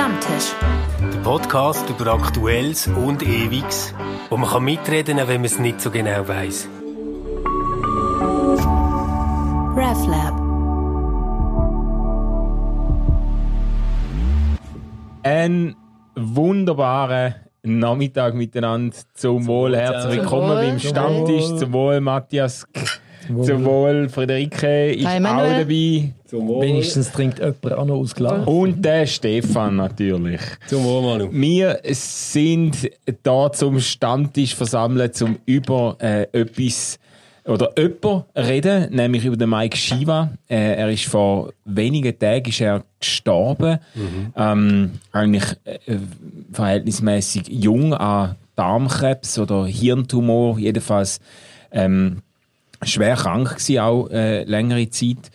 Stammtisch. Der Podcast über Aktuelles und Ewiges, wo man kann mitreden kann, wenn man es nicht so genau weiß. RefLab. Ein wunderbarer Nachmittag miteinander. Zum Wohl, herzlich willkommen Wohl. beim Stammtisch. Zum Wohl, Matthias. Zum Wohl, Friederike ist Hi, auch dabei. Wenigstens trinkt jemand auch noch aus Glas. Und der Stefan natürlich. Zum Wohl, Manu. Wir sind da zum Stammtisch versammelt, um über äh, etwas oder jemand reden, nämlich über den Mike Shiva. Äh, er ist vor wenigen Tagen ist er gestorben. Ähm, eigentlich äh, verhältnismäßig jung an Darmkrebs oder Hirntumor, jedenfalls ähm, schwer krank gewesen, auch äh, längere Zeit.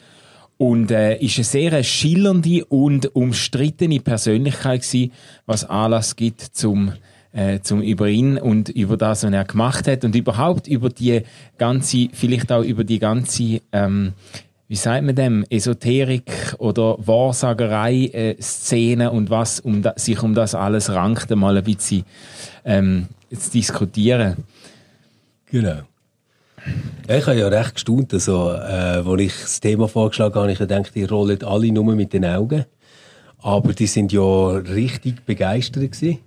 Und äh, ist eine sehr schillernde und umstrittene Persönlichkeit gewesen, was Anlass gibt zum äh, zum über ihn und über das, was er gemacht hat und überhaupt über die ganze, vielleicht auch über die ganze, ähm, wie sagt man dem, Esoterik oder Wahrsagerei äh, und was um da, sich um das alles rankt, mal ein bisschen ähm, zu diskutieren. Genau. Ja, ich habe ja recht gestaunt, also, äh, als ich das Thema vorgeschlagen habe, ich gedacht, die rollen alle nur mit den Augen. Aber die sind ja richtig begeistert gewesen.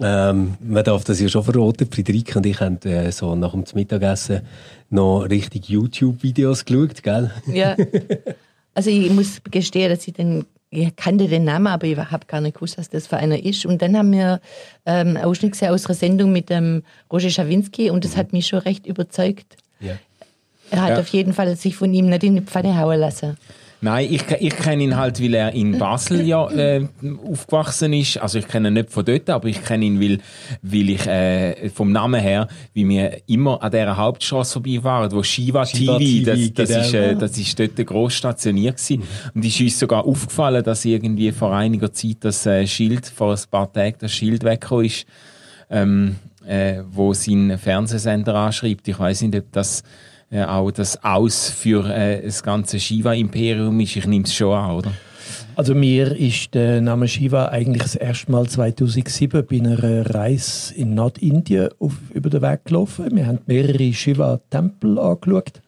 Ähm, man darf das ja schon verraten. Friederike und ich haben äh, so nach dem Mittagessen noch richtig YouTube-Videos geschaut, gell? Ja. Also ich muss gestehen, dass ich den ich kannte den Namen, aber ich habe gar nicht gewusst, was das für einer ist. Und dann haben wir ähm, einen Ausschnitt gesehen aus einer Sendung mit dem Roger Schawinski und das hat mich schon recht überzeugt. Ja. Er hat Ja. auf jeden Fall sich von ihm nicht in die Pfanne hauen lassen. Nein, ich, ich kenne ihn halt, weil er in Basel ja äh, aufgewachsen ist. Also ich kenne ihn nicht von dort, aber ich kenne ihn, weil, weil ich äh, vom Namen her, wie wir immer an dieser Hauptstraße vorbei waren, wo Shiva, Shiva TV, das, TV, das, genau. ist, äh, das ist dort gross stationiert gewesen. Und ist uns sogar aufgefallen, dass irgendwie vor einiger Zeit das äh, Schild, vor ein paar Tagen das Schild weggekommen ist, ähm, äh, wo sein Fernsehsender anschreibt. Ich weiß nicht, ob das äh, auch das Aus für äh, das ganze Shiva-Imperium ist. Ich nehme es schon an, oder? Also mir ist der Name Shiva eigentlich das erste Mal 2007 bei einer Reise in Nordindien auf, über den Weg gelaufen. Wir haben mehrere Shiva-Tempel angeschaut.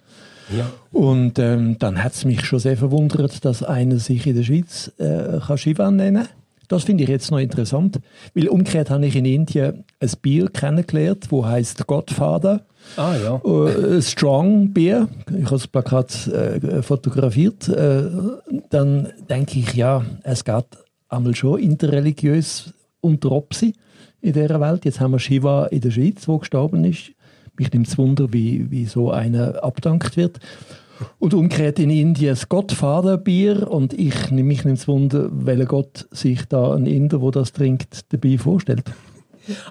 Ja. Und ähm, dann hat es mich schon sehr verwundert, dass einer sich in der Schweiz äh, kann Shiva nennen kann. Das finde ich jetzt noch interessant, weil umgekehrt habe ich in Indien ein Bier kennengelernt, wo heißt Godfather. Ah, ja. Äh, Strong Bier. Ich habe das Plakat äh, fotografiert. Äh, dann denke ich, ja, es geht einmal schon interreligiös unter Opsi in dieser Welt. Jetzt haben wir Shiva in der Schweiz, wo gestorben ist. Mich nimmt es Wunder, wie, wie so einer abdankt wird. Und umgekehrt in Indien das Gottvaterbier und ich mich nimmt Wunder, welcher Gott sich da ein Inder, wo das trinkt, dabei vorstellt.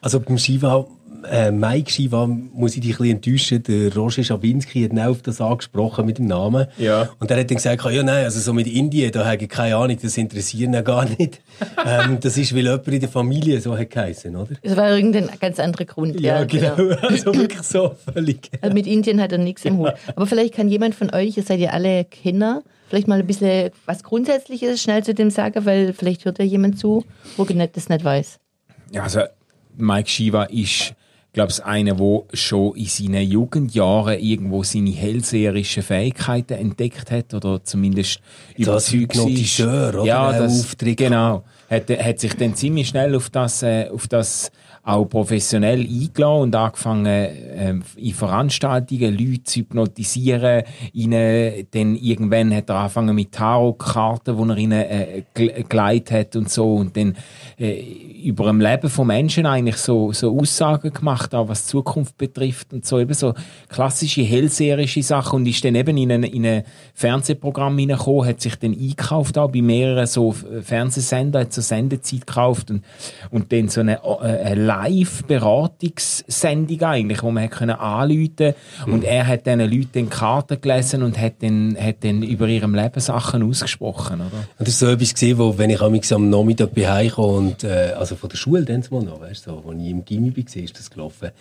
Also beim Shiva, äh, Mike Shiva, muss ich dich ein bisschen enttäuschen. Der Roger Schawinski hat auch auf das angesprochen mit dem Namen. Ja. Und er hat dann gesagt, ja nein, also so mit Indien, da habe ich keine Ahnung, das interessiert ihn gar nicht. ähm, das ist, weil jemand in der Familie so hat geheißen, oder? Das war irgendein ganz anderer Grund. genau. Also wirklich so völlig. Also mit Indien hat er nichts im Hut. Aber vielleicht kann jemand von euch, ihr seid ja alle Kinder, vielleicht mal ein bisschen was Grundsätzliches schnell zu dem sagen, weil vielleicht hört ja jemand zu, wo das nicht weiß. Ja, also Mike Shiva ist, glaube ich, einer, der schon in seinen Jugendjahren irgendwo seine hellseherischen Fähigkeiten entdeckt hat oder zumindest Das überzeugt Hypnotiseur, oder? Ja, das, genau. Hat, hat sich dann ziemlich schnell auf das, äh, auf das auch professionell eingeladen und angefangen, ähm, in Veranstaltungen Leute zu hypnotisieren. Ihnen, dann irgendwann hat er angefangen mit Tarotkarten, wo er ihnen äh, gel- geleitet hat und so. Und dann äh, über dem Leben von Menschen eigentlich so, so Aussagen gemacht, auch was die Zukunft betrifft und so. Eben so klassische hellseherische Sachen. Und ist dann eben in ein, in ein Fernsehprogramm hineingekommen, hat sich dann eingekauft, auch bei mehreren so Fernsehsender, hat so Sendezeit gekauft und, und dann so eine, äh, eine Live-Beratungssendung eigentlich, wo man hat können anrufen und er hat diesen Leuten Karten gelesen und hat dann, hat dann über ihrem Leben Sachen ausgesprochen, oder? Und das ist so etwas gesehen, wo, wenn ich am Nachmittag bin heimgekommen und, äh, also von der Schule dann mal noch, weißt du, so, als ich im Gimmi war, ist das gelaufen.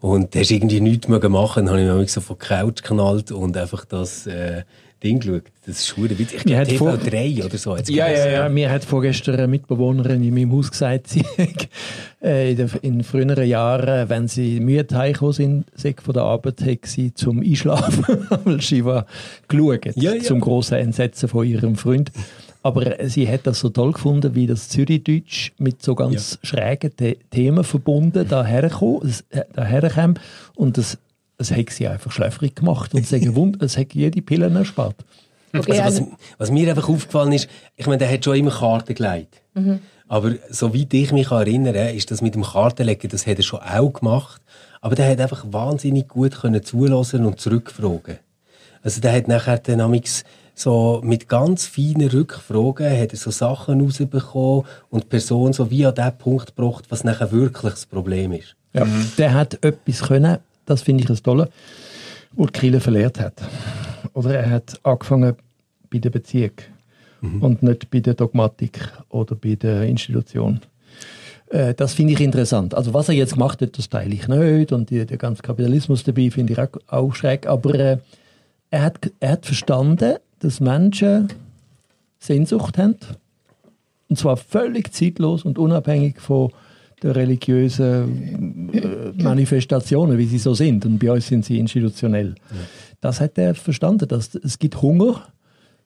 Und hast irgendwie nichts mehr machen, dann habe ich mich so von der Couch geknallt und einfach das, äh, Ding geschaut. Das ist schon witzig. Ich Mir glaube, hat vor- TV3 oder so. hat's Ja, ja, Ja, mir hat vorgestern eine Mitbewohnerin in meinem Haus gesagt, sie äh, in, den, in früheren Jahren, wenn sie müde heimgekommen sind, von der Arbeit, hat sie zum Einschlafen einmal Shiva geschaut, Ja, ja. zum grossen Entsetzen von ihrem Freund. Aber äh, sie hat das so toll gefunden, wie das Zürichdeutsch mit so ganz schrägen The Themen verbunden äh, daherkam und das, das hat sie einfach schläfrig gemacht und sagen, wund- es hat jede Pille erspart. Okay, Also, also, was, was mir einfach aufgefallen ist, ich meine, der hat schon immer Karten gelegt. Aber soweit ich mich erinnere, ist das mit dem Kartenlegen, das hat er schon auch gemacht. Aber der hat einfach wahnsinnig gut können zulassen und zurückfragen. Also der hat nachher dann so mit ganz feinen Rückfragen hat er so Sachen rausbekommen und die Person so wie an den Punkt gebracht, was nachher wirklich das Problem ist. Ja. Der hat etwas können, das finde ich das Tolle, wo die Kirche verlehrt hat. Oder er hat angefangen bei der Beziehung und nicht bei der Dogmatik oder bei der Institution. Äh, Das finde ich interessant. Also was er jetzt gemacht hat, das teile ich nicht und die, der ganze Kapitalismus dabei finde ich auch, auch schräg. Aber äh, er, hat, er hat verstanden, dass Menschen Sehnsucht haben und zwar völlig zeitlos und unabhängig von der religiösen äh, Manifestationen, wie sie so sind. Und bei uns sind sie institutionell. Das hat er verstanden, dass es gibt Hunger,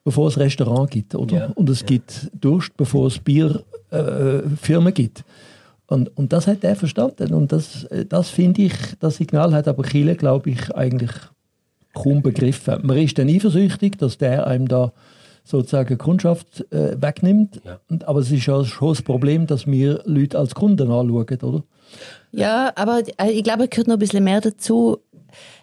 bevor es Restaurant gibt, oder? Ja, Und es gibt Durst, bevor es Bierfirmen äh, Firmen gibt. Und, und das hat er verstanden. Und das, äh, das finde ich, das Signal hat aber Chile, glaube ich, eigentlich kaum begriffen. Man ist dann eifersüchtig, dass der einem da sozusagen Kundschaft äh, wegnimmt. Ja. Und, aber es ist ja schon das Problem, dass wir Leute als Kunden anschauen, oder? ja, aber äh, ich glaube, es gehört noch ein bisschen mehr dazu,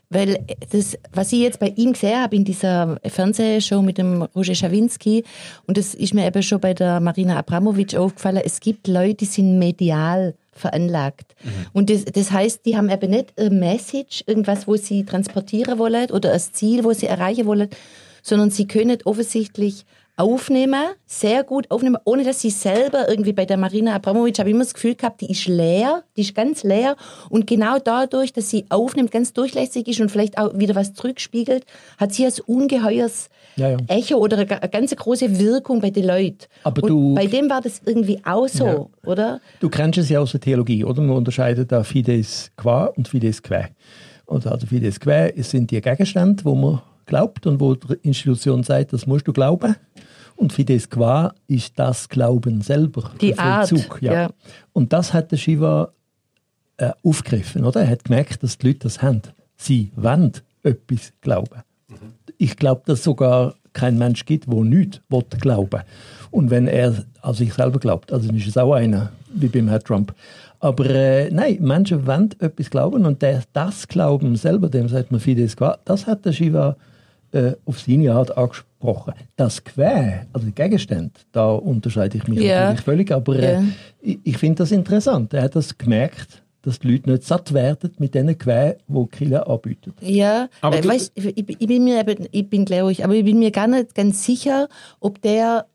weil das, was ich jetzt bei ihm gesehen habe in dieser Fernsehshow mit dem Roger Schawinski, und das ist mir eben schon bei der Marina Abramovic aufgefallen, es gibt Leute, die sind medial veranlagt. Und das, das heißt, die haben eben nicht eine Message, irgendwas, wo sie transportieren wollen oder ein Ziel, wo sie erreichen wollen, sondern sie können offensichtlich aufnehmen, sehr gut aufnehmen, ohne dass sie selber irgendwie bei der Marina Abramovic, habe ich immer das Gefühl gehabt, die ist leer, die ist ganz leer und genau dadurch, dass sie aufnimmt, ganz durchlässig ist und vielleicht auch wieder was zurückspiegelt, hat sie ein ungeheuers Ja, ja. Echo oder eine, ga- eine ganz große Wirkung bei den Leuten. Aber und du- bei dem war das irgendwie auch so, oder? Du kennst es ja aus der Theologie, oder? Man unterscheidet da Fides qua und Fides quae. Und also Fides quae es sind die Gegenstände, wo man glaubt und wo die Institution sagt, das musst du glauben. Und Fides qua ist das Glauben selber. Die der Art, Vollzug, ja. ja. Und das hat der Shiva äh, aufgegriffen, oder? Er hat gemerkt, dass die Leute das haben. Sie wollen etwas glauben. Ich glaube, dass es sogar kein Mensch gibt, der nichts will glauben Und wenn er an sich selber glaubt, also dann ist es auch einer, wie beim Herrn Trump. Aber äh, nein, Menschen wollen etwas glauben und der, das Glauben selber, dem sagt man Fides qua, das hat der Shiva äh, auf seine Art angesprochen. Das Quä, also die Gegenstände, da unterscheide ich mich Ja. natürlich völlig, aber äh, Ja. ich, ich finde das interessant. Er hat das gemerkt, dass die Leute nicht satt werden mit diesen Quä, die Kille anbietet. Ja, Aber du- weißt, ich, ich bin mir, eben- ich bin glaube ich, aber ich bin mir gar nicht ganz sicher, ob der,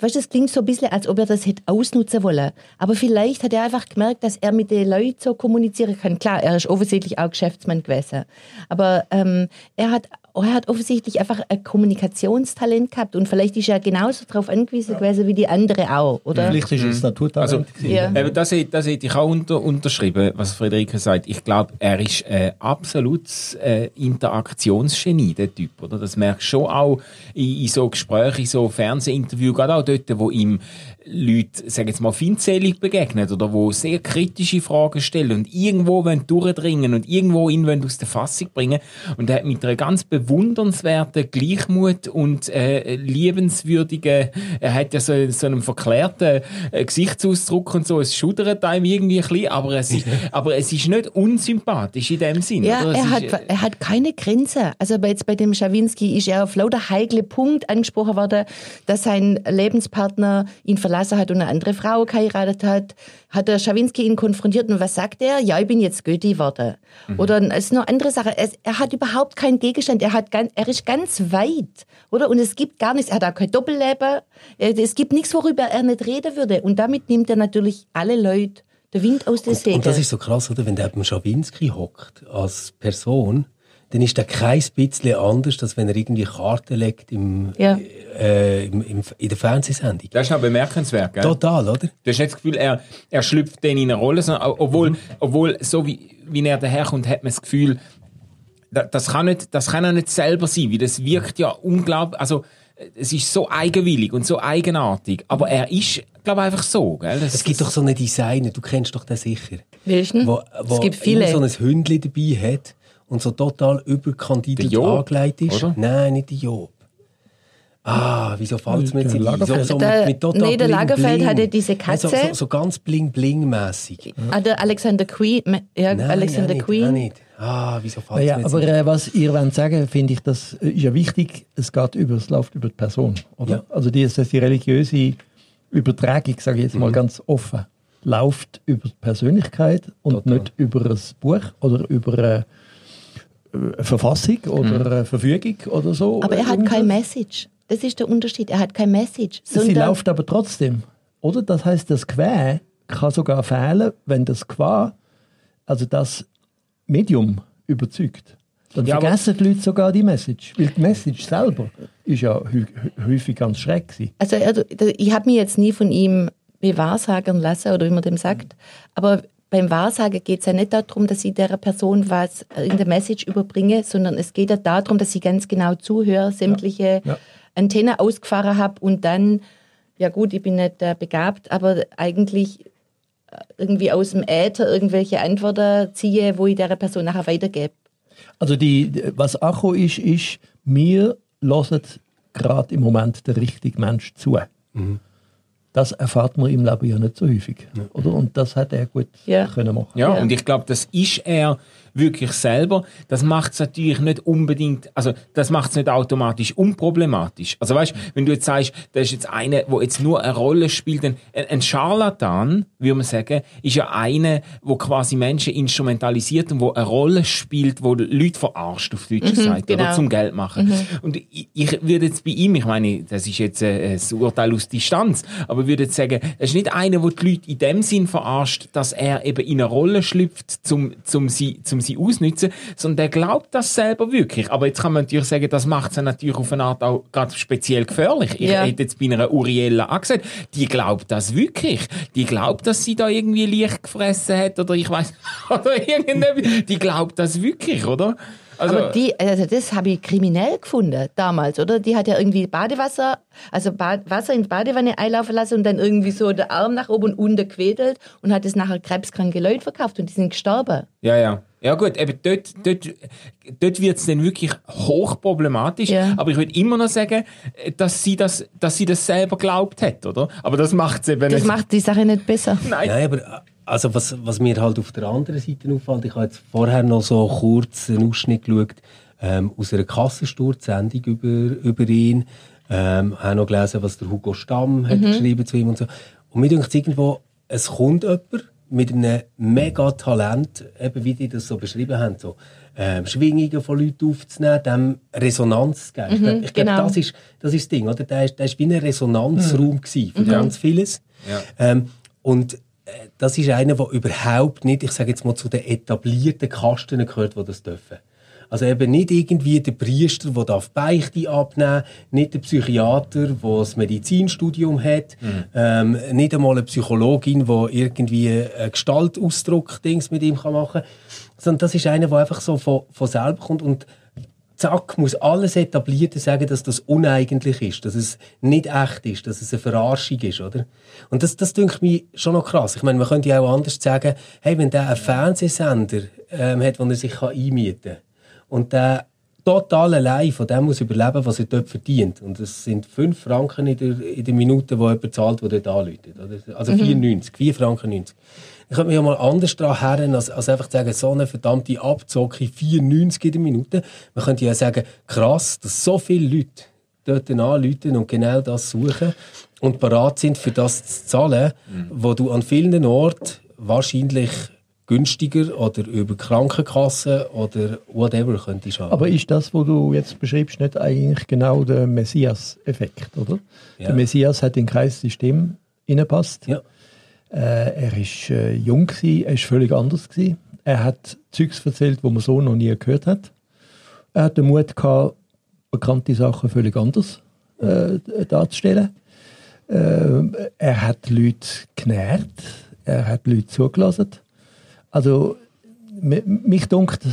weißt, das klingt so ein bisschen, als ob er das hätte ausnutzen wollen. Aber vielleicht hat er einfach gemerkt, dass er mit den Leuten so kommunizieren kann. Klar, er ist offensichtlich auch Geschäftsmann gewesen. Aber ähm, er hat er hat offensichtlich einfach ein Kommunikationstalent gehabt und vielleicht ist er genauso darauf angewiesen gewesen wie die andere auch, oder? Vielleicht ist es Naturtalent. Also. Ja. Eben, das, hätte- das hätte ich auch unter, unterschrieben, was Friederike sagt. Ich glaube, er ist äh, absolutes äh, Interaktionsgenie, der Typ. Oder? Das merkst du schon auch in, in so Gesprächen, in so Fernsehinterviews, gerade auch dort, wo ihm Leute, sagen jetzt mal, feindselig begegnen oder wo sehr kritische Fragen stellen und irgendwo wollen durchdringen und irgendwo ihn wollen aus der Fassung bringen. Und er hat mit einer ganz bewundernswerten Gleichmut und äh, liebenswürdigen, er hat ja so, so einen verklärten äh, Gesichtsausdruck und so, es schudert einem irgendwie ein bisschen, aber es ist, aber es ist nicht unsympathisch in dem Sinn. Ja, er ist, hat, äh, er hat keine Grenze. Also bei, jetzt bei dem Schawinski ist er auf lauter heikle Punkt angesprochen worden, dass sein Lebenspartner ihn verlassen hat und eine andere Frau geheiratet hat. Hat der Schawinski ihn konfrontiert und was sagt er? Ja, ich bin jetzt Götti geworden. Oder es ist noch andere Sache. Es, er hat überhaupt keinen Gegenstand. Er, hat ganz, er ist ganz weit. Oder? Und es gibt gar nichts. Er hat auch kein Doppelleben. Es gibt nichts, worüber er nicht reden würde. Und damit nimmt er natürlich alle Leute den Wind aus den Segeln. Und das ist so krass, oder? Wenn der beim Schawinski hockt, als Person, dann ist der kein bisschen anders, als wenn er irgendwie Karten legt im, Ja. äh, im, im, in der Fernsehsendung. Das ist noch bemerkenswert, gell? Total, oder? Du hast nicht das Gefühl, er, er schlüpft dann in eine Rolle, sondern, obwohl, obwohl so wie, wie er daherkommt, hat man das Gefühl, da- das kann, nicht, das kann er nicht selber sein, weil das wirkt ja unglaublich, also äh, es ist so eigenwillig und so eigenartig, aber er ist, glaube ich, einfach so. Gell? Das, Es gibt doch so einen Designer, du kennst doch den sicher. Welchen? Wo, wo es gibt viele. immer so ein Hündchen dabei hat und so total überkandidelt Job, angelegt ist. oder? Nein, nicht der Job. Ah, wieso fällt es mir jetzt nicht. So, so Der- mit, mit total nee, der bling, Lagerfeld bling. hatte diese Nein, so, Katze. so, so ganz bling-bling-mässig. Ah, der Alexander Queen. Ja, Nein, Alexander auch nicht, Queen. auch nicht. Ah, wieso fällt es Naja, mir jetzt aber äh, was ihr wollt sagen, finde ich, das ist ja wichtig, es geht über, es läuft über die Person, oder? Ja. Also die, das die religiöse Übertragung, sage ich jetzt Mhm. mal ganz offen, läuft über die Persönlichkeit und Total. nicht über ein Buch oder über eine Verfassung oder eine Verfügung oder so. Mhm. Aber er hat Irgendwas. kein Message. Das ist der Unterschied. Er hat kein Message. Sie läuft aber trotzdem, oder? Das heißt, das Qua kann sogar fehlen, wenn das Qua, also das Medium überzeugt. Dann Ja, vergessen die Leute sogar die Message. Weil die Message selber ist ja häufig ganz schräg gewesen. Also er- ich habe mich jetzt nie von ihm bewahrsagern lassen oder wie man dem sagt. Aber beim Wahrsagen geht es ja nicht darum, dass ich der Person was in der Message überbringe, sondern es geht ja darum, dass ich ganz genau zuhöre, sämtliche Ja. Antennen ausgefahren habe und dann, ja gut, ich bin nicht äh, begabt, aber eigentlich äh, irgendwie aus dem Äther irgendwelche Antworten ziehe, wo ich der Person nachher weitergebe. Also die, was Acho ist, ist, wir hören gerade im Moment der richtige Mensch zu. Das erfahrt man im Leben ja nicht so häufig. Oder? Und das hat er gut Ja. können machen. Ja, Ja. und ich glaube, das ist er wirklich selber. Das macht es natürlich nicht unbedingt, also das macht es nicht automatisch unproblematisch. Also weißt, wenn du jetzt sagst, da ist jetzt einer, wo jetzt nur eine Rolle spielt, ein, ein Scharlatan, würde man sagen, ist ja einer, wo quasi Menschen instrumentalisiert und wo eine Rolle spielt, wo Leute verarscht auf Deutsch gesagt, oder genau. zum Geld machen. Und ich, ich würde jetzt bei ihm, ich meine, das ist jetzt äh, ein Urteil aus Distanz, aber würde jetzt sagen, es ist nicht einer, der die Leute in dem Sinn verarscht, dass er eben in eine Rolle schlüpft, zum, zum sie, zum sie ausnutzen, sondern der glaubt das selber wirklich. Aber jetzt kann man natürlich sagen, das macht es natürlich auf eine Art auch gerade speziell gefährlich. Ich Ja. hätte jetzt bei einer Uriella auch gesagt, die glaubt das wirklich. Die glaubt, dass sie da irgendwie Licht gefressen hat oder ich weiß oder irgendetwas. Die glaubt das wirklich, oder? Also, Aber die, also das habe ich kriminell gefunden damals, oder? Die hat ja irgendwie Badewasser, also Bad, Wasser in die Badewanne einlaufen lassen und dann irgendwie so der Arm nach oben und unten quedelt und hat es nachher krebskranke Leute verkauft und die sind gestorben. Ja, ja. Ja gut, eben dort, dort, dort wird es dann wirklich hochproblematisch. Ja. Aber ich würde immer noch sagen, dass sie das, dass sie das selber glaubt hat, oder? Aber das macht es eben Das nicht. macht die Sache nicht besser. Nein. Nein, aber also was, was mir halt auf der anderen Seite auffällt, ich habe jetzt vorher noch so kurz einen Ausschnitt geschaut ähm, aus einer Kassensturzsendung über, über ihn. Ähm, habe noch gelesen, was der Hugo Stamm hat geschrieben zu ihm und so. Und mir denkt irgendwo, es kommt jemand mit einem mega Talent, eben wie die das so beschrieben haben, so ähm, Schwingungen von Leuten aufzunehmen, dem Resonanz zu geben. ich glaube, ich glaub, genau. das, ist, das ist das Ding, oder? Der ist wie ein Resonanzraum gewesen für ganz vieles. Ähm, und äh, das ist einer, der überhaupt nicht, ich sage jetzt mal, zu den etablierten Kasten gehört, die das dürfen. Also eben nicht irgendwie der Priester, der darf Beichte abnehmen nicht der Psychiater, der das Medizinstudium hat, ähm, nicht einmal eine Psychologin, die irgendwie einen Gestaltausdruck-Dings mit ihm kann machen kann, sondern das ist einer, der einfach so von, von selber kommt und zack, muss alles Etablierte sagen, dass das uneigentlich ist, dass es nicht echt ist, dass es eine Verarschung ist, oder? Und das, das denke mich schon noch krass. Ich meine, man könnte ja auch anders sagen, hey, wenn der einen Fernsehsender ähm, hat, wo er sich kann einmieten kann und der total allein von dem muss überleben, was er dort verdient. Und es sind 5 Franken in der, in der Minute, die jemand zahlt, der dort anläutet. Also 4,90, 4 Franken 90. Ich könnte mich ja mal anders daran herren, als, als einfach zu sagen, so eine verdammte Abzocke, 4,90 in der Minute. Man könnte ja sagen, krass, dass so viele Leute dort anrufen und genau das suchen und bereit sind, für das zu zahlen, wo du an vielen Orten wahrscheinlich günstiger oder über Krankenkassen oder whatever könntest haben. Aber ist das, was du jetzt beschreibst, nicht eigentlich genau der Messias-Effekt, oder? Ja. Der Messias hat in Kreis System innepasst. ja. Äh, er ist äh, jung gewesen, er ist völlig anders gewesen. Er hat Zeugs erzählt, wo man so noch nie gehört hat. Er hat den Mut gehabt, bekannte Sachen völlig anders äh, darzustellen. Äh, er hat Leute genährt, er hat Leute zugelassen. Also, mi- mich dunkt,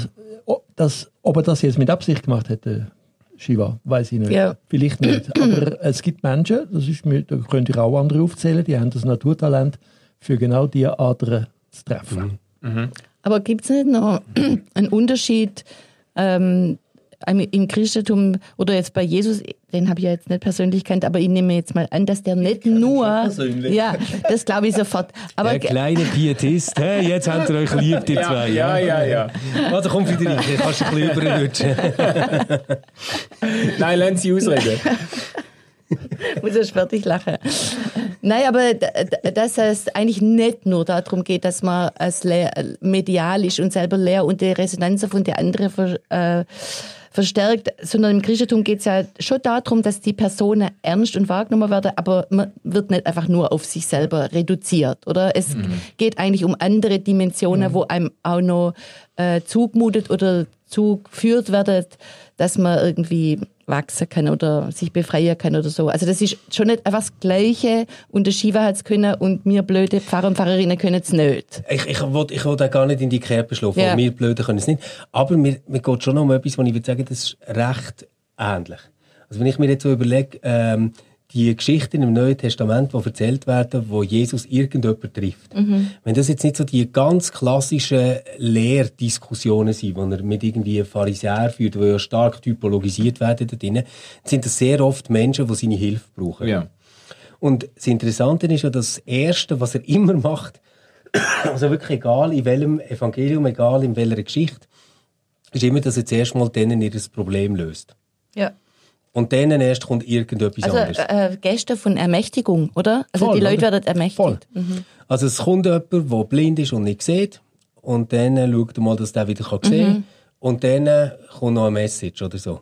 dass, ob er das jetzt mit Absicht gemacht hätte, Shiva, weiß ich nicht. Ja. Vielleicht nicht. Aber es gibt Menschen, das ist mir, da könnte ich auch andere aufzählen, die haben das Naturtalent, für genau diese Adern zu treffen. Aber gibt es nicht noch einen Unterschied ähm, im Christentum oder jetzt bei Jesus, den habe ich ja jetzt nicht persönlich kennt, aber ich nehme jetzt mal an, dass der nicht nur, ja, das glaube ich sofort. Aber Der kleine Pietist, hey, jetzt habt ihr euch lieb, die zwei. ja, ja, ja. Also komm wieder rein, kannst du ein bisschen überrutschen. Nein, lassen Sie ausreden. muss erst fertig lachen. Nein, aber dass es eigentlich nicht nur darum geht, dass man als medial ist und selber leer und die Resonanz von der anderen ver, äh, verstärkt, sondern im Christentum geht es ja schon darum, dass die Personen ernst und wahrgenommen werden, aber man wird nicht einfach nur auf sich selber reduziert, oder? Es geht eigentlich um andere Dimensionen, wo einem auch noch äh, zugemutet oder zugeführt wird, dass man irgendwie wachsen kann oder sich befreien kann oder so. Also das ist schon nicht einfach das Gleiche und der Shiva hat es können und wir blöde Pfarrer und Pfarrerinnen können es nicht. Ich, ich will, ich will gar nicht in die Kerbe schlafen, Ja. wir Blöden können es nicht. Aber mir, mir geht schon noch um etwas, wo ich würde sagen, das ist recht ähnlich. Also wenn ich mir jetzt so überlege, ähm, die Geschichten im Neuen Testament, die erzählt werden, wo Jesus irgendjemand trifft. Wenn das jetzt nicht so die ganz klassischen Lehrdiskussionen sind, wo er mit irgendwie Pharisäern führt, die ja stark typologisiert werden da drinnen, sind das sehr oft Menschen, die seine Hilfe brauchen. Ja. Und das Interessante ist ja, dass das Erste, was er immer macht, also wirklich egal in welchem Evangelium, egal in welcher Geschichte, ist immer, dass er zuerst mal denen ihr Problem löst. Ja. Und denen erst kommt irgendetwas Also anderes. äh, Gäste von Ermächtigung, oder? Also Voll, die Leute oder? werden ermächtigt. Mhm. Also es kommt jemand, der blind ist und nicht sieht. Und dann äh, schaut er mal, dass der wieder kann sehen kann. Und dann äh, kommt noch eine Message oder so.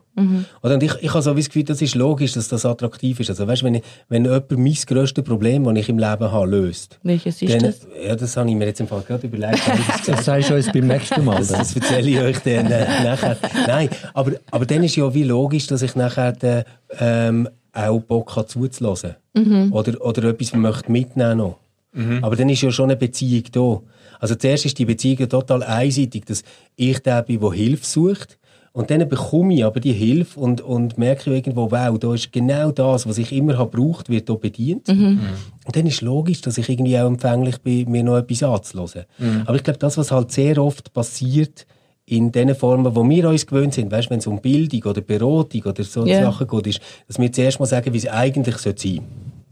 Oder? Und ich, ich habe so wie das Gefühl, das ist logisch, dass das attraktiv ist. Also weißt, wenn, ich, wenn jemand mein grösstes Problem, das ich im Leben habe, löst. Welches ist dann, das? Ja, das habe ich mir jetzt im Fall gerade überlegt. das Das sagst du uns beim nächsten Mal. Das, das erzähle ich euch dann äh, nachher. Nein, aber, aber dann ist ja wie logisch, dass ich nachher dann, ähm, auch Bock habe zuzulassen. Oder, oder etwas möchte mitnehmen noch. Aber dann ist ja schon eine Beziehung da. Also zuerst ist die Beziehung total einseitig, dass ich der bin, der Hilfe sucht. Und dann bekomme ich aber die Hilfe und, und merke irgendwo, wow, da ist genau das, was ich immer habe gebraucht, wird hier bedient. Und dann ist logisch, dass ich irgendwie auch empfänglich bin, mir noch etwas anzuhören. Aber ich glaube, das, was halt sehr oft passiert, in den Formen, wo wir uns gewöhnt sind, weißt, wenn es um Bildung oder Beratung oder so Ja. Sachen geht, ist, dass wir zuerst mal sagen, wie es eigentlich sein sollte.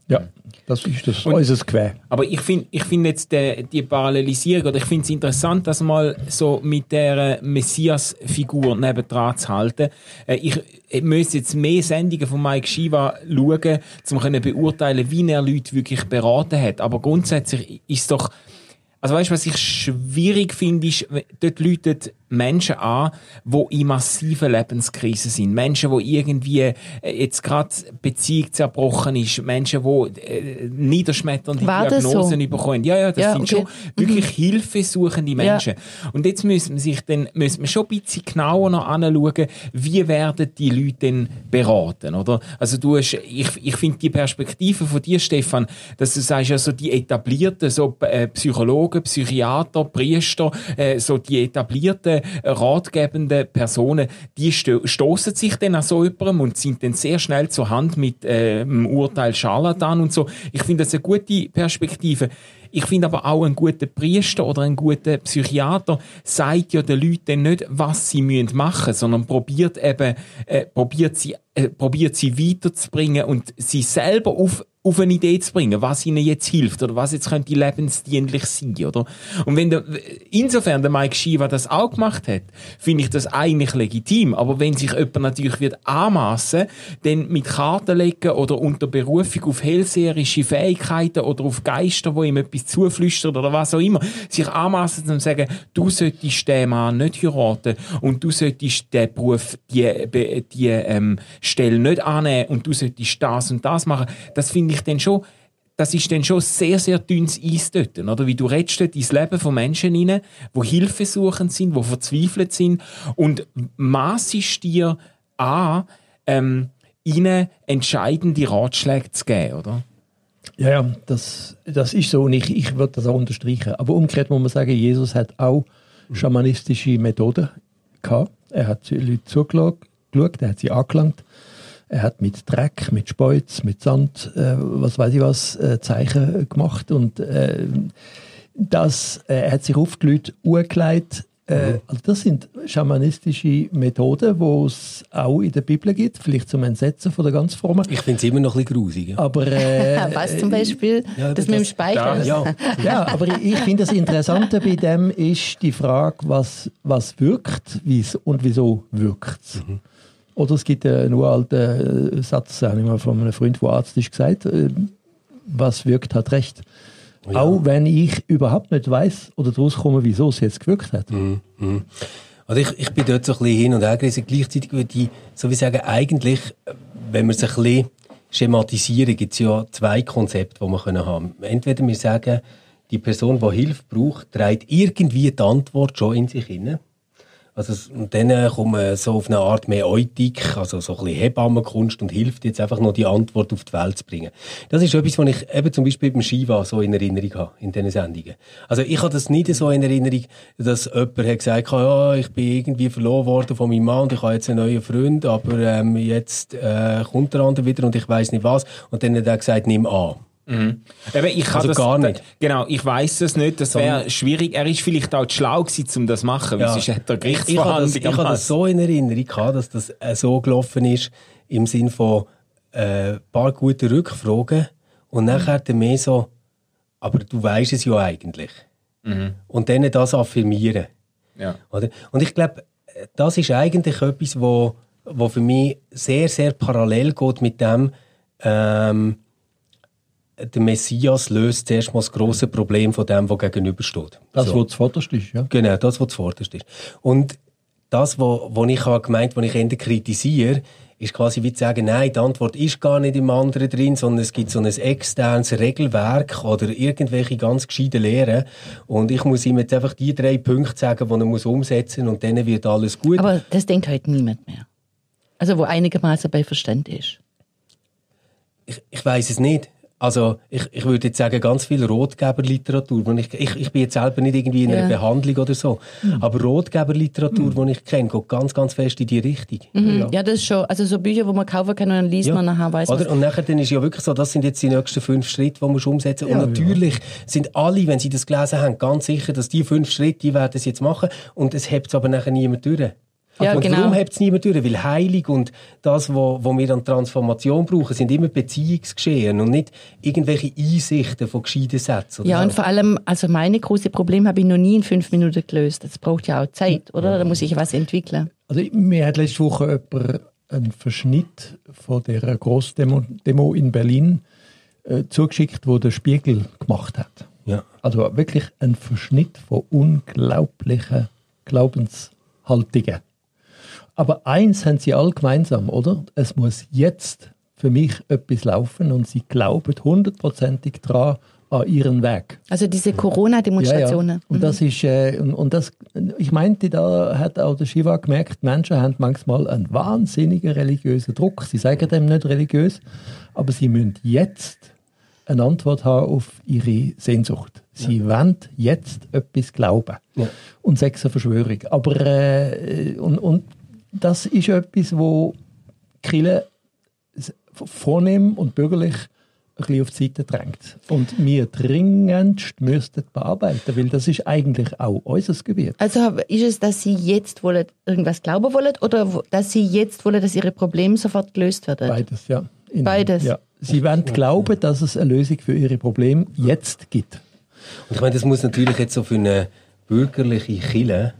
Ja, das ist das unser Quer. Aber ich finde ich find jetzt die, die Parallelisierung, oder ich finde es interessant, das mal so mit der Messias-Figur nebendran zu halten. Äh, Ich, ich müsste jetzt mehr Sendungen von Mike Shiva schauen, um können beurteilen, wie er Leute wirklich beraten hat. Aber grundsätzlich ist es doch, also weißt du, was ich schwierig finde, ist, wenn- dort läuten Menschen an, die in massiven Lebenskrisen sind. Menschen, die irgendwie äh, jetzt gerade Beziehung zerbrochen ist. Menschen, die äh, niederschmetternde War Diagnosen so? bekommen. Ja, ja, das Ja, sind okay. schon wirklich hilfesuchende Menschen. Und jetzt müssen wir sich dann, müssen wir schon ein bisschen genauer noch anschauen, wie werden die Leute denn beraten, oder? Also du hast, ich, ich finde die Perspektive von dir, Stefan, dass du sagst, ja so die etablierten, so äh, Psychologen, Psychiater, Priester, äh, so die etablierten, ratgebenden Personen, die sto stoßen sich dann an so jemandem und sind dann sehr schnell zur Hand mit äh, dem Urteil Scharlatan und so. Ich finde das eine gute Perspektive. Ich finde aber auch ein guter Priester oder ein guter Psychiater sagt ja den Leuten nicht, was sie müssen machen, sondern probiert eben, äh, probiert sie, äh, probiert sie weiterzubringen und sie selber auf auf eine Idee zu bringen, was ihnen jetzt hilft oder was jetzt könnte lebensdienlich sein, oder? Und wenn der, insofern der Mike Shiva das auch gemacht hat, finde ich das eigentlich legitim. Aber wenn sich jemand natürlich wird anmassen, dann mit Karten legen oder unter Berufung auf hellseherische Fähigkeiten oder auf Geister, wo ihm etwas zuflüstert oder was auch immer, sich anmassen und sagen, du solltest den Mann nicht heiraten und du solltest den Beruf, die, die ähm, Stelle nicht annehmen und du solltest das und das machen, das finde ich dann schon das ist dann schon sehr, sehr dünnes Eis dort, oder? Wie du redest dort ins Leben von Menschen hinein, die hilfesuchend sind, die verzweifelt sind und massest dir an, ähm, ihnen entscheidende Ratschläge zu geben, oder? Ja, ja, das, das ist so und ich, ich würde das auch unterstreichen. Aber umgekehrt muss man sagen, Jesus hat auch schamanistische Methoden gehabt. Er hat die Leute zugeschaut, er hat sie angelangt. Er hat mit Dreck, mit Speuz, mit Sand, äh, was weiß ich was, äh, Zeichen gemacht und äh, das, äh, er hat sich auf die Leute angelegt, äh, also das sind schamanistische Methoden, die es auch in der Bibel gibt, vielleicht zum Entsetzen von der ganz frommen. Ich finde es immer noch ein bisschen grusig. Aber, äh, Was zum Beispiel? Ja, das, das- mit dem Speicher. Ja, ja, aber ich, ich finde das Interessante bei dem ist die Frage, was, was wirkt wie's, und wieso wirkt es. Oder es gibt einen uralten äh, Satz, habe ich mal von einem Freund, der Arzt ist, gesagt, äh, was wirkt, hat recht. Auch wenn ich überhaupt nicht weiß oder daraus komme, wieso es jetzt gewirkt hat. Also ich, ich bin dort so ein bisschen hin und her gerissen. Gleichzeitig würde ich so wie sagen, eigentlich, wenn wir es ein bisschen schematisieren, gibt es ja zwei Konzepte, die wir können haben Entweder wir sagen, die Person, die Hilfe braucht, trägt irgendwie die Antwort schon in sich hinein. Also, und dann äh, kommt man so auf eine Art mehr Eutik, also so ein bisschen Hebammenkunst und hilft jetzt einfach noch die Antwort auf die Welt zu bringen. Das ist etwas, was ich eben zum Beispiel beim Shiva so in Erinnerung habe, in diesen Sendungen. Also ich habe das nicht so in Erinnerung, dass jemand hat gesagt hat, ja, ich bin irgendwie verloren worden von meinem Mann und ich habe jetzt einen neuen Freund, aber ähm, jetzt äh, kommt der andere wieder und ich weiß nicht was. Und dann hat er gesagt, nimm an. Eben, ich Also das, gar nicht. Genau, ich weiß es nicht. Das wäre schwierig. Er ist vielleicht auch zu schlau gewesen, um das zu machen, weil sonst hat er ich, ich habe das, habe das so in Erinnerung gehabt, dass das äh, so gelaufen ist, im Sinn von äh, paar gute Rückfragen und nachher dann mehr so, aber du weißt es ja eigentlich. Und dann das affirmieren. Ja. Oder? Und ich glaube, das ist eigentlich etwas, wo, wo für mich sehr, sehr parallel geht mit dem, ähm, der Messias löst zuerst mal das grosse Problem von dem, der gegenübersteht. Das, So. was zuvorderst ist, ja. Genau, das, was zuvorderst ist. Und das, wo ich habe gemeint, wo ich Ende kritisiere, ist quasi wie zu sagen, nein, die Antwort ist gar nicht im anderen drin, sondern es gibt so ein externes Regelwerk oder irgendwelche ganz gescheiten Lehren. Und ich muss ihm jetzt einfach die drei Punkte sagen, die er muss umsetzen und dann wird alles gut. Aber das denkt heute niemand mehr. Also wo einigermaßen bei Verstand ist. ich, ich weiß es nicht. Also ich, ich würde jetzt sagen, ganz viel Rotgeberliteratur. Ich, ich, ich bin jetzt selber nicht irgendwie in einer Ja. Behandlung oder so. Aber Rotgeberliteratur, die ich kenne, geht ganz, ganz fest in die Richtung. Mhm. Ja. das ist schon. Also so Bücher, wo man kaufen kann und dann liest man nachher, weiß Oder? man. Und nachher dann ist ja wirklich so, das sind jetzt die nächsten fünf Schritte, die man umsetzen Und natürlich sind alle, wenn sie das gelesen haben, ganz sicher, dass die fünf Schritte, die werden es jetzt machen. Und es hebt es aber nachher niemand durch. Ja, und genau. warum hebt es niemand durch? Weil Heilig und das, was wo, wo wir an Transformation brauchen, sind immer Beziehungsgeschehen und nicht irgendwelche Einsichten von gescheiten Sätzen. oder Ja, so. und vor allem, also meine große Probleme habe ich noch nie in fünf Minuten gelöst. Das braucht ja auch Zeit, oder? Da muss ich was entwickeln. Also mir hat letzte Woche jemand einen Verschnitt von der Großdemo Demo in Berlin äh, zugeschickt, wo der Spiegel gemacht hat. ja. Also wirklich ein Verschnitt von unglaublichen Glaubenshaltungen. Aber eins haben sie alle gemeinsam, oder? Es muss jetzt für mich etwas laufen und sie glauben hundertprozentig dran an ihren Weg. Also diese Corona-Demonstrationen. Und das ist, äh, und, und das, ich meinte, da hat auch der Shiva gemerkt, Menschen haben manchmal einen wahnsinnigen religiösen Druck. Sie sagen dem nicht religiös, aber sie müssen jetzt eine Antwort haben auf ihre Sehnsucht. Sie wollen jetzt etwas glauben. Ja. Und sechs eine Verschwörung. Aber, äh, und, und das ist etwas, wo Kille vornehm und bürgerlich ein bisschen auf die Seite drängt. Und wir dringendst müssten bearbeiten, weil das ist eigentlich auch unser Gebiet. Also ist es, dass Sie jetzt wollen, irgendwas glauben wollen oder dass Sie jetzt wollen, dass Ihre Probleme sofort gelöst werden? Beides, ja. In- Beides. Ja. Sie wollen glauben, dass es eine Lösung für ihre Probleme jetzt gibt. Und ich meine, das muss natürlich jetzt so für eine bürgerliche Kille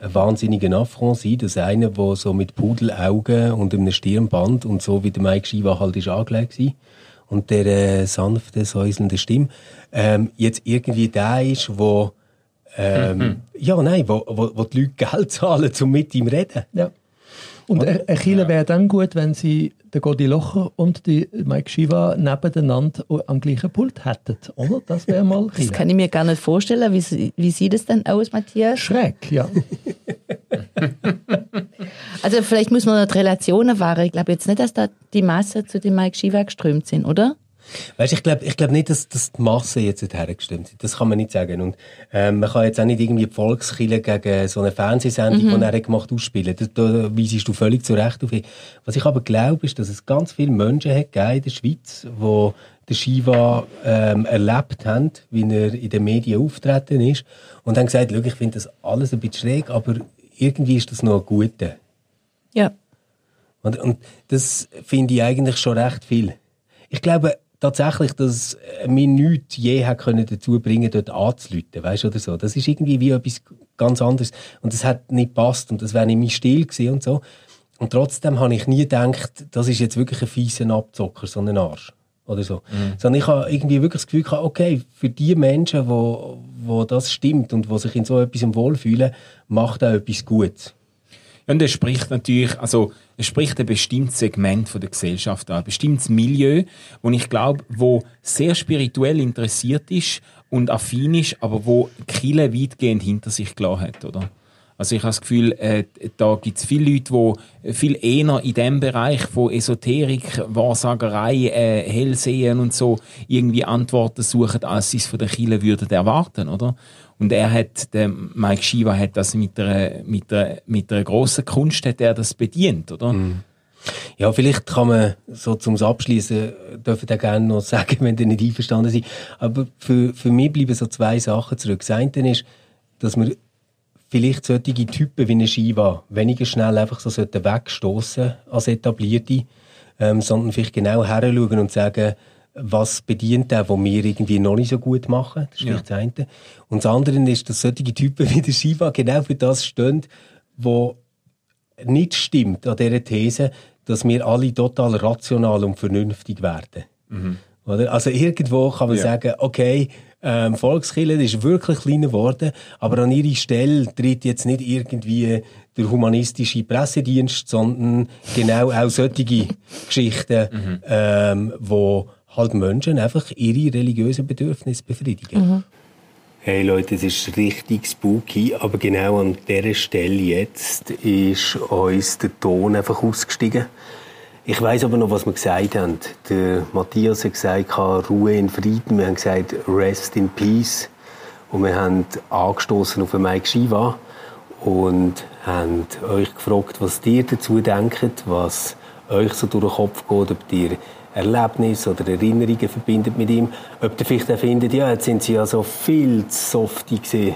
ein wahnsinniger Affront sein, dass einer, der so mit Pudelaugen und einem Stirnband und so wie der Mike Shiva halt ist angelegt war, und der äh, sanfte, säuselnde Stimme, ähm, jetzt irgendwie der ist, wo, ähm, ja, nein, wo, wo, wo die Leute Geld zahlen, um mit ihm zu reden. Ja. Und ein ein Killer wäre dann gut, wenn sie den Godi Locher und die Mike Shiva nebeneinander am gleichen Pult hätten, oder? Das wäre mal Das Killer. kann ich mir gar nicht vorstellen. Wie, wie sieht es dann aus, Matthias? Schräg, ja. Also vielleicht muss man die Relationen wahren. Ich glaube jetzt nicht, dass da die Masse zu dem Mike Shiva geströmt sind, oder? Weißt, ich glaube ich glaub nicht, dass, dass die Masse jetzt dorthin gestimmt sind. Das kann man nicht sagen. Und ähm, man kann jetzt auch nicht irgendwie die Volkskille gegen so eine Fernsehsendung, die er hat gemacht ausspielen. Da, da weisest du völlig zu Recht auf hin. Was ich aber glaube, ist, dass es ganz viele Menschen hat in der Schweiz, die den Shiva ähm, erlebt haben, wie er in den Medien auftreten ist und haben gesagt, «Schau, ich finde das alles ein bisschen schräg, aber irgendwie ist das noch ein Guter. Ja. Und, und das finde ich eigentlich schon recht viel. Ich glaube tatsächlich, dass mir nichts je hat können dazu bringen, dort anzuleuten, weißt oder so. Das ist irgendwie wie etwas ganz anderes. Und das hat nicht gepasst und das wäre nicht mein Stil gewesen und so. Und trotzdem habe ich nie gedacht, das ist jetzt wirklich ein fieser Abzocker, so ein Arsch. Oder so. Sondern ich habe irgendwie wirklich das Gefühl gehabt, okay, für die Menschen, wo, wo das stimmt und wo sich in so etwas wohlfühlen, macht auch etwas Gutes. Und es spricht natürlich, also es spricht ein bestimmtes Segment von der Gesellschaft an, ein bestimmtes Milieu, wo ich glaube, wo sehr spirituell interessiert ist und affin ist, aber wo Kille weitgehend hinter sich gelassen hat, oder? Also ich habe das Gefühl, äh, da gibt es viele Leute, die viel eher in dem Bereich von Esoterik, Wahrsagerei, äh, Hellsehen und so irgendwie Antworten suchen, als sie es von der Kille würden erwarten, oder? Und er hat, der Mike Shiva hat das mit einer, mit einer, mit einer grossen Kunst hat er das bedient, oder? Ja, vielleicht kann man so zum Abschließen dürfen ihr gerne noch sagen, wenn ihr nicht einverstanden seid. Aber für, für mich bleiben so zwei Sachen zurück. Das eine ist, dass wir vielleicht solche Typen wie eine Shiva weniger schnell einfach so wegstoßen als etablierte, ähm, sondern vielleicht genau heranschauen und sagen, was bedient der, was wir irgendwie noch nicht so gut machen. Das ist Ja. das eine. Und das andere ist, dass solche Typen wie der Shiva genau für das stehen, wo nicht stimmt an dieser These, dass wir alle total rational und vernünftig werden. Oder? Also irgendwo kann man Ja. sagen, okay, ähm, Volkskirche ist wirklich kleiner geworden, aber an ihre Stelle tritt jetzt nicht irgendwie der humanistische Pressedienst, sondern genau auch solche Geschichten, ähm, wo halt Menschen einfach ihre religiösen Bedürfnisse befriedigen. Hey Leute, es ist richtig spooky, aber genau an dieser Stelle jetzt ist uns der Ton einfach ausgestiegen. Ich weiß aber noch, was wir gesagt haben. Der Matthias hat gesagt, Ruhe in Frieden. Wir haben gesagt, Rest in Peace. Und wir haben angestoßen auf den Mike Shiva und haben euch gefragt, was ihr dazu denkt, was euch so durch den Kopf geht, ob ihr Erlebnisse oder Erinnerungen verbindet mit ihm. Ob ihr vielleicht auch findet, ja, jetzt sind sie ja so viel zu softy gewesen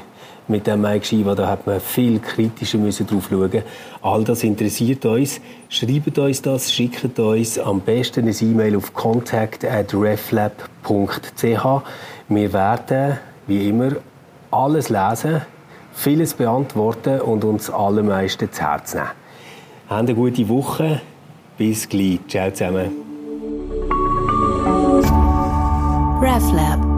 mit dem Mike Shiva, da hat man viel kritischer müssen drauf schauen. All das interessiert uns. Schreibt uns das, schickt uns am besten ein E-Mail auf contact@reflab.ch. Wir werden, wie immer, alles lesen, vieles beantworten und uns allermeisten zu Herzen nehmen. Habt eine gute Woche. Bis gleich. Ciao zusammen. RefLab.